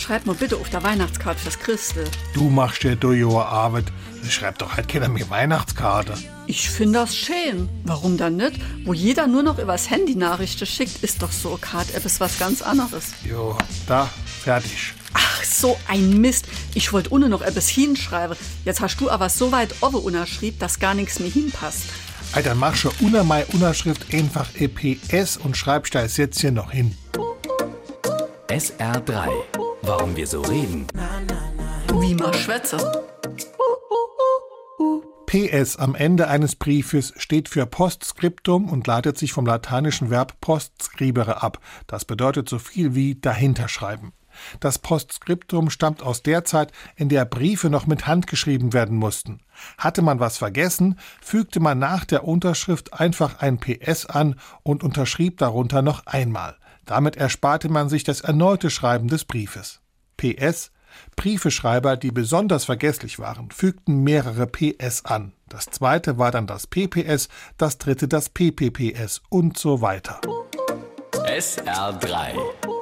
schreib mal bitte auf der Weihnachtskarte fürs Christel. Du machst dir durch ihre Arbeit. Schreibt doch halt keiner mehr Weihnachtskarte. Ich finde das schön. Warum dann nicht? Wo jeder nur noch übers Handy Nachrichten schickt, ist doch so Karte etwas was ganz anderes. Jo, da, fertig. Ach, so ein Mist. Ich wollte ohne noch etwas hinschreiben. Jetzt hast du aber so weit oben unterschrieben, dass gar nichts mehr hinpasst. Alter, mach schon unter meine Unterschrift einfach EPS und schreibst da jetzt hier noch hin. SR3. Warum wir so reden. Wie man schwätze. PS am Ende eines Briefes steht für Postskriptum und leitet sich vom lateinischen Verb postscribere ab. Das bedeutet so viel wie dahinterschreiben. Das Postskriptum stammt aus der Zeit, in der Briefe noch mit Hand geschrieben werden mussten. Hatte man was vergessen, fügte man nach der Unterschrift einfach ein PS an und unterschrieb darunter noch einmal. Damit ersparte man sich das erneute Schreiben des Briefes. PS Briefeschreiber, die besonders vergesslich waren, fügten mehrere PS an. Das zweite war dann das PPS, das dritte das PPPS und so weiter. SR3.